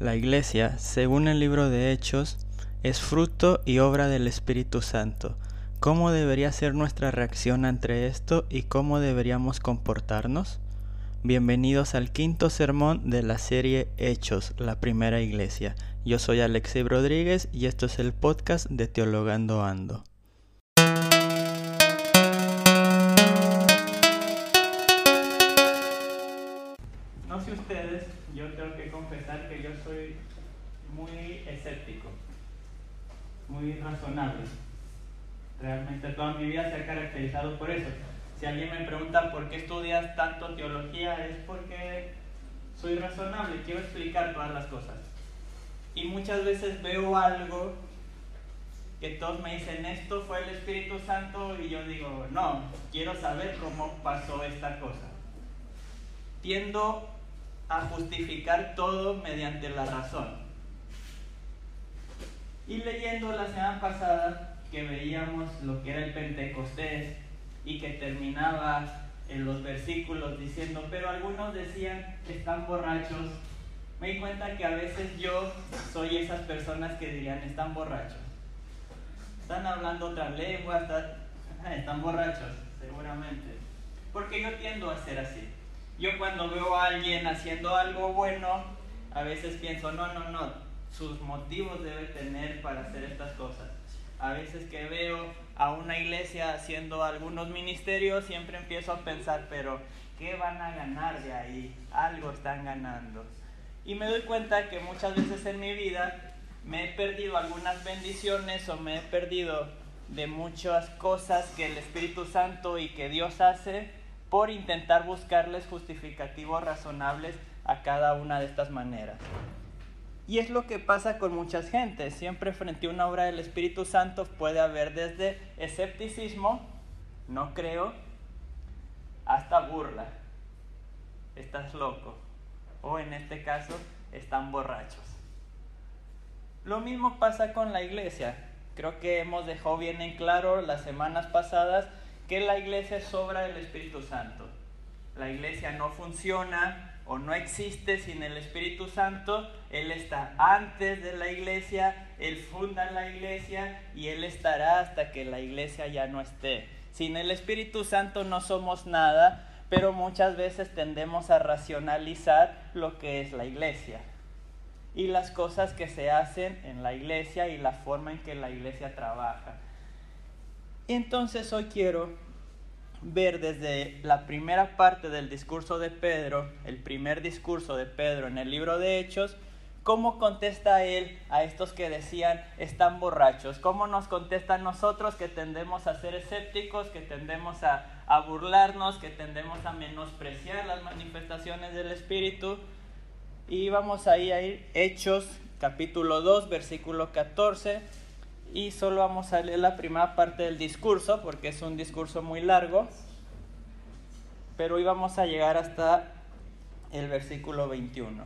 La Iglesia, según el libro de Hechos, es fruto y obra del Espíritu Santo. ¿Cómo debería ser nuestra reacción ante esto y cómo deberíamos comportarnos? Bienvenidos al quinto sermón de la serie Hechos, la primera iglesia. Yo soy Alexei Rodríguez y esto es el podcast de Teologando Ando. No sé ustedes, yo tengo que confesar muy escéptico, muy razonable. Realmente toda mi vida se ha caracterizado por eso. Si alguien me pregunta por qué estudias tanto teología, es porque soy razonable, quiero explicar todas las cosas. Y muchas veces veo algo que todos me dicen, esto fue el Espíritu Santo, y yo digo, no, quiero saber cómo pasó esta cosa. Tiendo a justificar todo mediante la razón. Y leyendo la semana pasada que veíamos lo que era el Pentecostés y que terminaba en los versículos diciendo, pero algunos decían están borrachos, me di cuenta que a veces yo soy esas personas que dirían, están borrachos. Están hablando otra lengua, están, están borrachos, seguramente. Porque yo tiendo a ser así. Yo cuando veo a alguien haciendo algo bueno, a veces pienso, no, no, no, sus motivos debe tener para hacer estas cosas. A veces que veo a una iglesia haciendo algunos ministerios, siempre empiezo a pensar, pero ¿qué van a ganar de ahí? Algo están ganando. Y me doy cuenta que muchas veces en mi vida me he perdido algunas bendiciones o me he perdido de muchas cosas que el Espíritu Santo y que Dios hace por intentar buscarles justificativos razonables a cada una de estas maneras. Y es lo que pasa con muchas gentes. Siempre frente a una obra del Espíritu Santo puede haber desde escepticismo, no creo, hasta burla. Estás loco. O en este caso, están borrachos. Lo mismo pasa con la iglesia. Creo que hemos dejado bien en claro las semanas pasadas que la iglesia es obra del Espíritu Santo. La iglesia no funciona o no existe sin el Espíritu Santo. Él está antes de la iglesia, Él funda la iglesia y Él estará hasta que la iglesia ya no esté. Sin el Espíritu Santo no somos nada, pero muchas veces tendemos a racionalizar lo que es la iglesia y las cosas que se hacen en la iglesia y la forma en que la iglesia trabaja. Entonces hoy quiero ver desde la primera parte del discurso de Pedro, el primer discurso de Pedro en el libro de Hechos, cómo contesta él a estos que decían están borrachos, cómo nos contesta a nosotros que tendemos a ser escépticos, que tendemos a, a burlarnos, que tendemos a menospreciar las manifestaciones del Espíritu. Y vamos ahí a ir Hechos capítulo 2, versículo 14 y solo vamos a leer la primera parte del discurso porque es un discurso muy largo, pero hoy vamos a llegar hasta el versículo 21.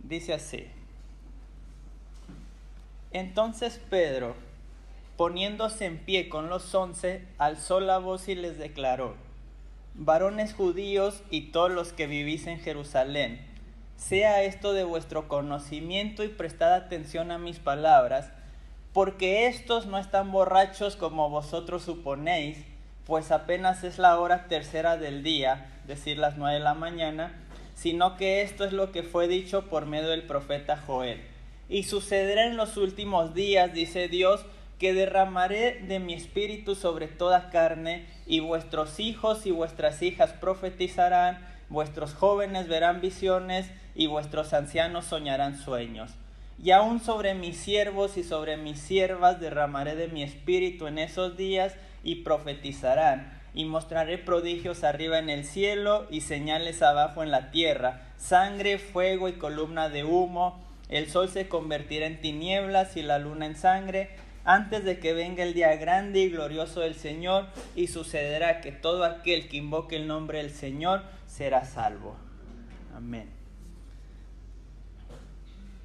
Dice así, entonces Pedro, poniéndose en pie con los once, alzó la voz y les declaró, varones judíos y todos los que vivís en Jerusalén, sea esto de vuestro conocimiento y prestad atención a mis palabras, porque estos no están borrachos como vosotros suponéis, pues apenas es la hora tercera del día, decir las nueve de la mañana, sino que esto es lo que fue dicho por medio del profeta Joel. Y sucederá en los últimos días, dice Dios, que derramaré de mi espíritu sobre toda carne, y vuestros hijos y vuestras hijas profetizarán, vuestros jóvenes verán visiones, y vuestros ancianos soñarán sueños. Y aún sobre mis siervos y sobre mis siervas derramaré de mi espíritu en esos días y profetizarán. Y mostraré prodigios arriba en el cielo y señales abajo en la tierra, sangre, fuego y columna de humo. El sol se convertirá en tinieblas y la luna en sangre, antes de que venga el día grande y glorioso del Señor, y sucederá que todo aquel que invoque el nombre del Señor será salvo. Amén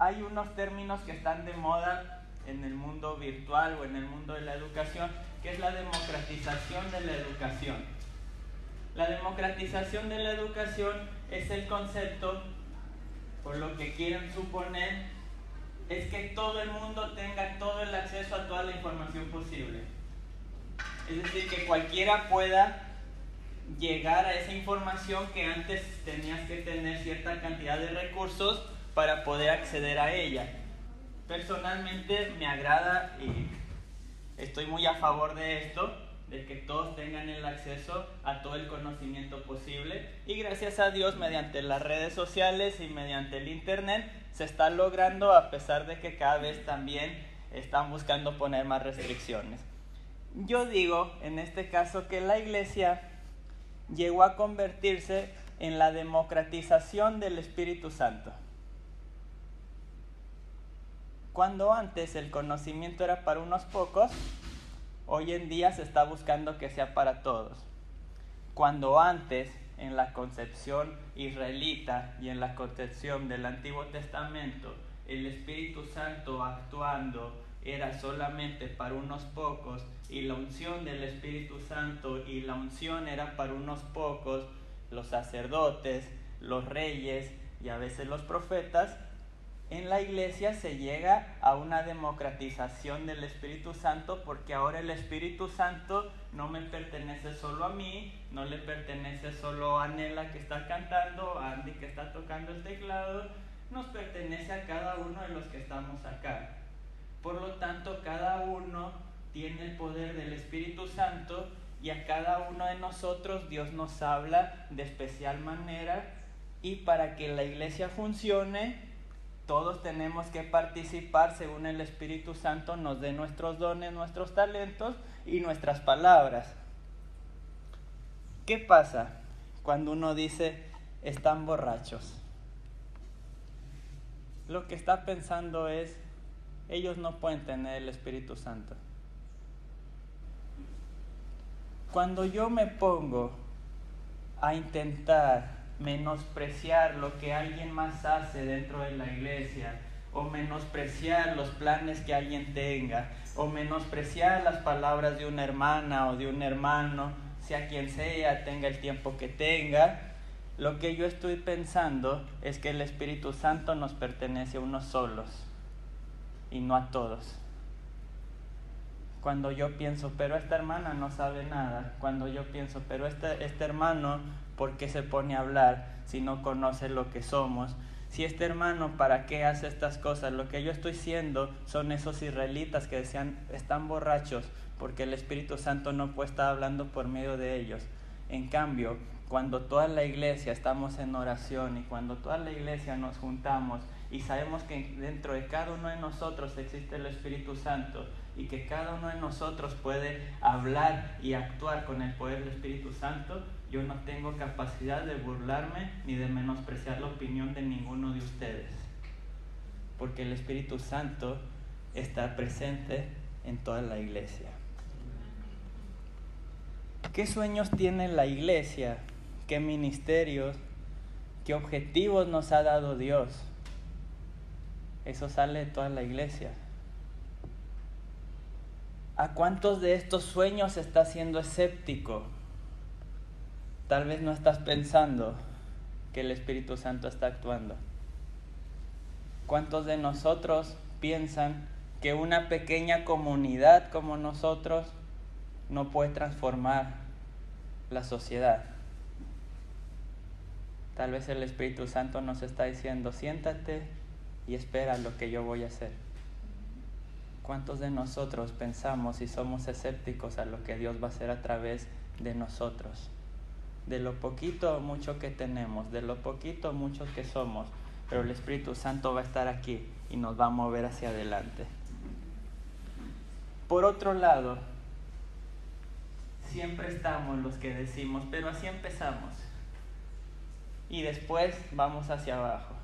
hay unos términos que están de moda en el mundo virtual o en el mundo de la educación, que es la democratización de la educación. La democratización de la educación es el concepto, por lo que quieren suponer, es que todo el mundo tenga todo el acceso a toda la información posible. Es decir, que cualquiera pueda llegar a esa información que antes tenías que tener cierta cantidad de recursos para poder acceder a ella. Personalmente me agrada y estoy muy a favor de esto, de que todos tengan el acceso a todo el conocimiento posible y gracias a Dios mediante las redes sociales y mediante el Internet se está logrando a pesar de que cada vez también están buscando poner más restricciones. Yo digo en este caso que la iglesia llegó a convertirse en la democratización del Espíritu Santo. Cuando antes el conocimiento era para unos pocos, hoy en día se está buscando que sea para todos. Cuando antes en la concepción israelita y en la concepción del Antiguo Testamento, el Espíritu Santo actuando era solamente para unos pocos y la unción del Espíritu Santo y la unción era para unos pocos, los sacerdotes, los reyes y a veces los profetas, en la iglesia se llega a una democratización del Espíritu Santo porque ahora el Espíritu Santo no me pertenece solo a mí, no le pertenece solo a Nela que está cantando, a Andy que está tocando el teclado, nos pertenece a cada uno de los que estamos acá. Por lo tanto, cada uno tiene el poder del Espíritu Santo y a cada uno de nosotros Dios nos habla de especial manera y para que la iglesia funcione, todos tenemos que participar según el Espíritu Santo nos dé nuestros dones, nuestros talentos y nuestras palabras. ¿Qué pasa cuando uno dice están borrachos? Lo que está pensando es ellos no pueden tener el Espíritu Santo. Cuando yo me pongo a intentar menospreciar lo que alguien más hace dentro de la iglesia, o menospreciar los planes que alguien tenga, o menospreciar las palabras de una hermana o de un hermano, sea quien sea, tenga el tiempo que tenga, lo que yo estoy pensando es que el Espíritu Santo nos pertenece a unos solos y no a todos. Cuando yo pienso, pero esta hermana no sabe nada. Cuando yo pienso, pero este, este hermano, ¿por qué se pone a hablar si no conoce lo que somos? Si este hermano, ¿para qué hace estas cosas? Lo que yo estoy siendo son esos israelitas que decían, están borrachos porque el Espíritu Santo no puede estar hablando por medio de ellos. En cambio, cuando toda la iglesia estamos en oración y cuando toda la iglesia nos juntamos y sabemos que dentro de cada uno de nosotros existe el Espíritu Santo y que cada uno de nosotros puede hablar y actuar con el poder del Espíritu Santo, yo no tengo capacidad de burlarme ni de menospreciar la opinión de ninguno de ustedes. Porque el Espíritu Santo está presente en toda la iglesia. ¿Qué sueños tiene la iglesia? ¿Qué ministerios? ¿Qué objetivos nos ha dado Dios? Eso sale de toda la iglesia. ¿A cuántos de estos sueños estás siendo escéptico? Tal vez no estás pensando que el Espíritu Santo está actuando. ¿Cuántos de nosotros piensan que una pequeña comunidad como nosotros no puede transformar la sociedad? Tal vez el Espíritu Santo nos está diciendo, siéntate y espera lo que yo voy a hacer. ¿Cuántos de nosotros pensamos y somos escépticos a lo que Dios va a hacer a través de nosotros? De lo poquito o mucho que tenemos, de lo poquito o mucho que somos, pero el Espíritu Santo va a estar aquí y nos va a mover hacia adelante. Por otro lado, siempre estamos los que decimos, pero así empezamos. Y después vamos hacia abajo.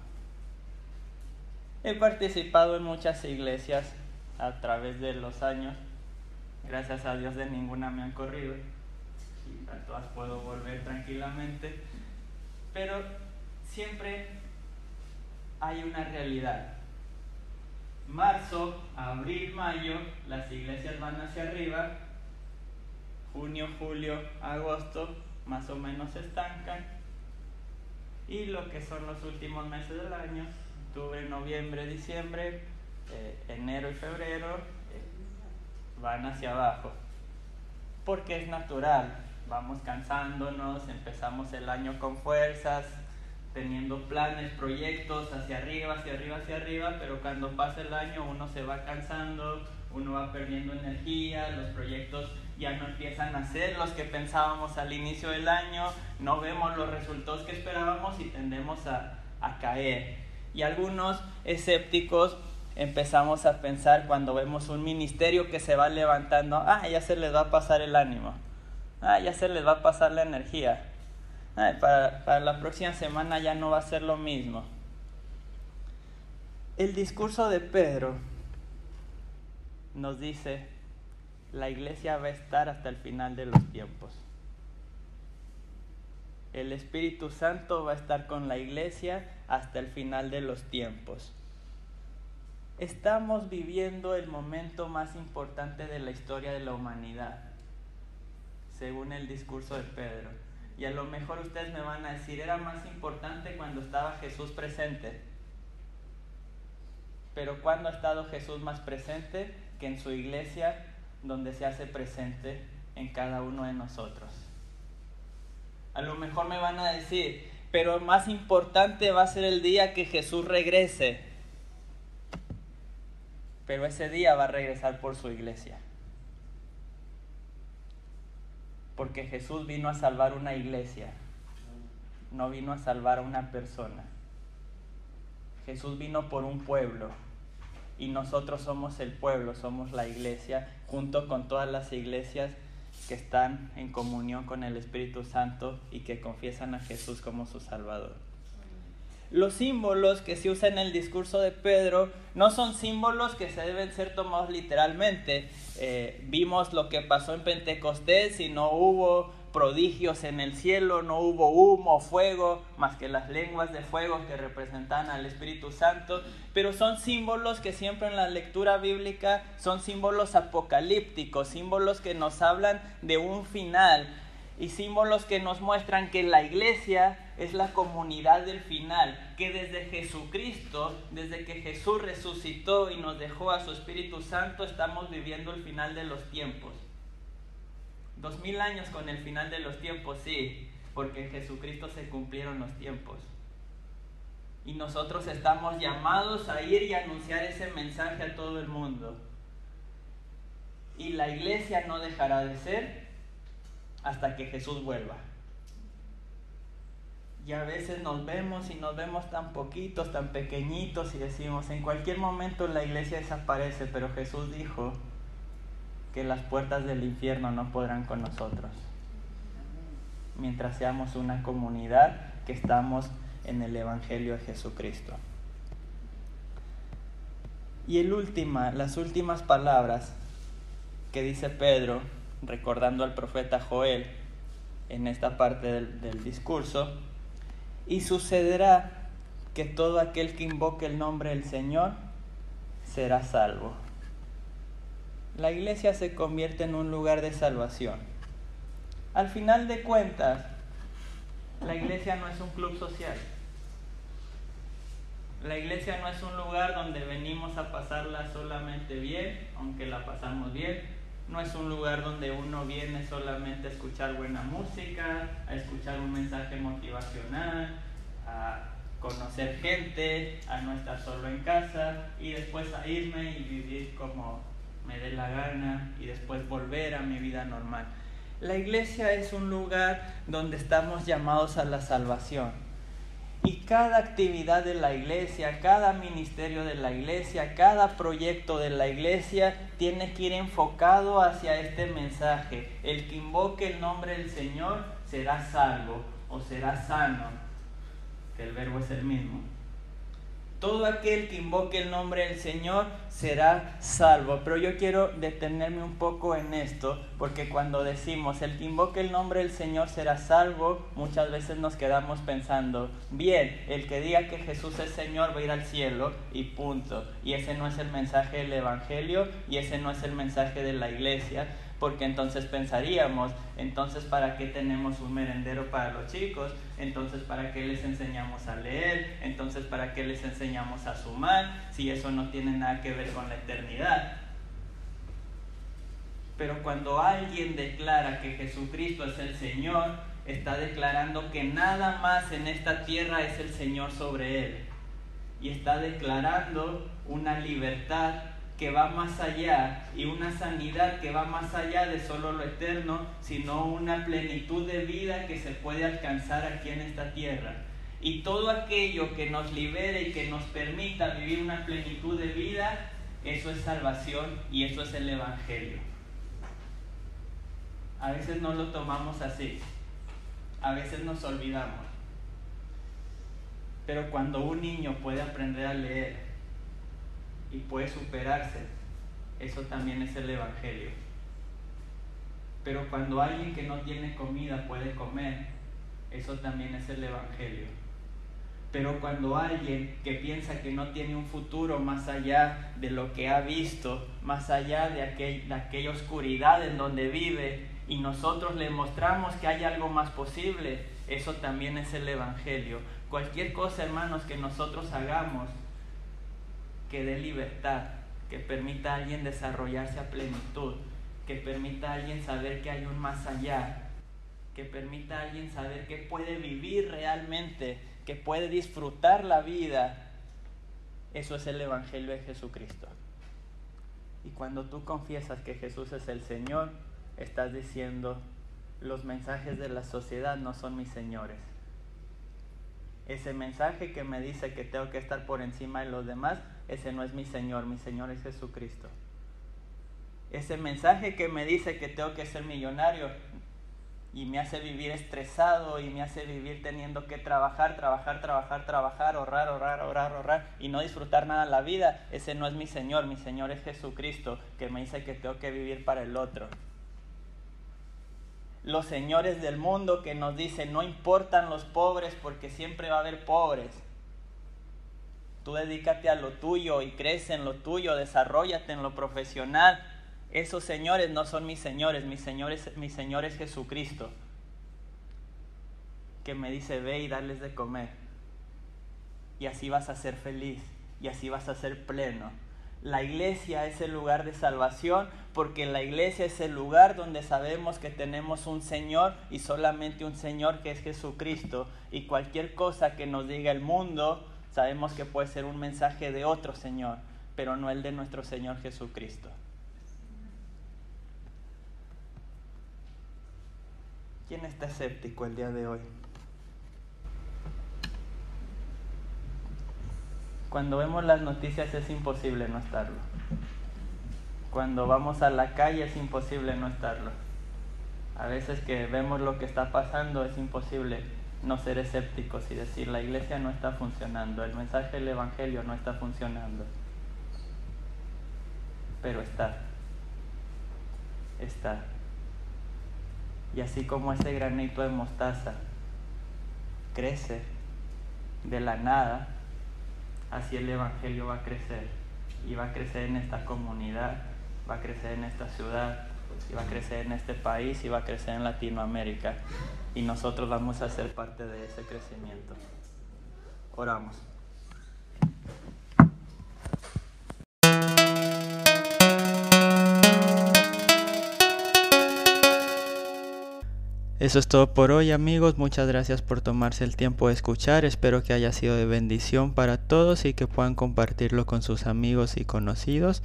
He participado en muchas iglesias a través de los años. Gracias a Dios de ninguna me han corrido. Y a todas puedo volver tranquilamente. Pero siempre hay una realidad. Marzo, abril, mayo, las iglesias van hacia arriba. Junio, julio, agosto, más o menos se estancan. Y lo que son los últimos meses del año, octubre, noviembre, diciembre, eh, enero y febrero, eh, van hacia abajo. Porque es natural, vamos cansándonos, empezamos el año con fuerzas, teniendo planes, proyectos hacia arriba, hacia arriba, hacia arriba, pero cuando pasa el año uno se va cansando, uno va perdiendo energía, los proyectos ya no empiezan a ser los que pensábamos al inicio del año, no vemos los resultados que esperábamos y tendemos a, caer. Y algunos escépticos empezamos a pensar cuando vemos un ministerio que se va levantando, ah, ya se les va a pasar el ánimo, ah, ya se les va a pasar la energía, para, para la próxima semana ya no va a ser lo mismo. El discurso de Pedro nos dice, la iglesia va a estar hasta el final de los tiempos. El Espíritu Santo va a estar con la iglesia hasta el final de los tiempos. Estamos viviendo el momento más importante de la historia de la humanidad, según el discurso de Pedro. Y a lo mejor ustedes me van a decir, era más importante cuando estaba Jesús presente. Pero ¿cuándo ha estado Jesús más presente? Que en su iglesia donde se hace presente en cada uno de nosotros. A lo mejor me van a decir, pero más importante va a ser el día que Jesús regrese. Pero ese día va a regresar por su iglesia. Porque Jesús vino a salvar una iglesia, no vino a salvar a una persona. Jesús vino por un pueblo y nosotros somos el pueblo, somos la iglesia, junto con todas las iglesias que están en comunión con el Espíritu Santo y que confiesan a Jesús como su Salvador. Los símbolos que se usan en el discurso de Pedro no son símbolos que se deben ser tomados literalmente. Eh, vimos lo que pasó en Pentecostés y no hubo prodigios en el cielo, no hubo humo, fuego, más que las lenguas de fuego que representan al Espíritu Santo, pero son símbolos que siempre en la lectura bíblica son símbolos apocalípticos, símbolos que nos hablan de un final y símbolos que nos muestran que la iglesia es la comunidad del final, que desde Jesucristo, desde que Jesús resucitó y nos dejó a su Espíritu Santo, estamos viviendo el final de los tiempos. Dos mil años con el final de los tiempos, sí, porque en Jesucristo se cumplieron los tiempos. Y nosotros estamos llamados a ir y anunciar ese mensaje a todo el mundo. Y la iglesia no dejará de ser hasta que Jesús vuelva. Y a veces nos vemos y nos vemos tan poquitos, tan pequeñitos y decimos, en cualquier momento la iglesia desaparece, pero Jesús dijo, que las puertas del infierno no podrán con nosotros. Mientras seamos una comunidad que estamos en el Evangelio de Jesucristo. Y el última, las últimas palabras que dice Pedro, recordando al profeta Joel en esta parte del, del discurso, y sucederá que todo aquel que invoque el nombre del Señor será salvo la iglesia se convierte en un lugar de salvación. Al final de cuentas, la iglesia no es un club social. La iglesia no es un lugar donde venimos a pasarla solamente bien, aunque la pasamos bien. No es un lugar donde uno viene solamente a escuchar buena música, a escuchar un mensaje motivacional, a conocer gente, a no estar solo en casa y después a irme y vivir como me dé la gana y después volver a mi vida normal. La iglesia es un lugar donde estamos llamados a la salvación. Y cada actividad de la iglesia, cada ministerio de la iglesia, cada proyecto de la iglesia tiene que ir enfocado hacia este mensaje. El que invoque el nombre del Señor será salvo o será sano, que el verbo es el mismo. Todo aquel que invoque el nombre del Señor será salvo. Pero yo quiero detenerme un poco en esto, porque cuando decimos el que invoque el nombre del Señor será salvo, muchas veces nos quedamos pensando, bien, el que diga que Jesús es Señor va a ir al cielo y punto. Y ese no es el mensaje del Evangelio y ese no es el mensaje de la iglesia. porque entonces pensaríamos, entonces ¿para qué tenemos un merendero para los chicos? Entonces ¿para qué les enseñamos a leer? Entonces ¿para qué les enseñamos a sumar? Si eso no tiene nada que ver con la eternidad. Pero cuando alguien declara que Jesucristo es el Señor, está declarando que nada más en esta tierra es el Señor sobre él. Y está declarando una libertad que va más allá y una sanidad que va más allá de solo lo eterno, sino una plenitud de vida que se puede alcanzar aquí en esta tierra. Y todo aquello que nos libere y que nos permita vivir una plenitud de vida, eso es salvación y eso es el Evangelio. A veces no lo tomamos así, a veces nos olvidamos. Pero cuando un niño puede aprender a leer y puede superarse, eso también es el Evangelio. Pero cuando alguien que no tiene comida puede comer, eso también es el Evangelio. Pero cuando alguien que piensa que no tiene un futuro más allá de lo que ha visto, más allá de, aquel, de aquella oscuridad en donde vive, y nosotros le mostramos que hay algo más posible, eso también es el Evangelio. Cualquier cosa, hermanos, que nosotros hagamos que dé libertad, que permita a alguien desarrollarse a plenitud, que permita a alguien saber que hay un más allá, que permita a alguien saber que puede vivir realmente, que puede disfrutar la vida, eso es el Evangelio de Jesucristo. Y cuando tú confiesas que Jesús es el Señor, estás diciendo, los mensajes de la sociedad no son mis señores. Ese mensaje que me dice que tengo que estar por encima de los demás, ese no es mi Señor, mi Señor es Jesucristo. Ese mensaje que me dice que tengo que ser millonario y me hace vivir estresado y me hace vivir teniendo que trabajar, trabajar, trabajar, trabajar, ahorrar, ahorrar, ahorrar, ahorrar y no disfrutar nada de la vida, ese no es mi Señor, mi Señor es Jesucristo que me dice que tengo que vivir para el otro los señores del mundo que nos dicen no importan los pobres porque siempre va a haber pobres. Tú dedícate a lo tuyo y crece en lo tuyo, desarrollate en lo profesional. Esos señores no son mis señores, mis señores, mi señor es Jesucristo, que me dice ve y darles de comer. Y así vas a ser feliz y así vas a ser pleno. La iglesia es el lugar de salvación porque la iglesia es el lugar donde sabemos que tenemos un Señor y solamente un Señor que es Jesucristo. Y cualquier cosa que nos diga el mundo, sabemos que puede ser un mensaje de otro Señor, pero no el de nuestro Señor Jesucristo. ¿Quién está escéptico el día de hoy? Cuando vemos las noticias es imposible no estarlo. Cuando vamos a la calle es imposible no estarlo. A veces que vemos lo que está pasando es imposible no ser escépticos y decir la iglesia no está funcionando, el mensaje del Evangelio no está funcionando. Pero está. Está. Y así como ese granito de mostaza crece de la nada, así el Evangelio va a crecer. Y va a crecer en esta comunidad, va a crecer en esta ciudad, y va a crecer en este país va a crecer en Latinoamérica. Y nosotros vamos a ser parte de ese crecimiento. Oramos. Eso es todo por hoy amigos, muchas gracias por tomarse el tiempo de escuchar, espero que haya sido de bendición para todos y que puedan compartirlo con sus amigos y conocidos.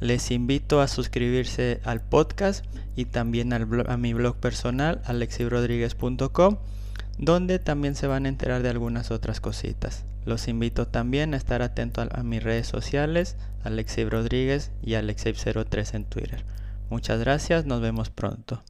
Les invito a suscribirse al podcast y también al a mi blog personal alexibrodríguez.com donde también se van a enterar de algunas otras cositas. Los invito también a estar atento a, mis redes sociales, Alexi Rodríguez y Alexei03 en Twitter. Muchas gracias, nos vemos pronto.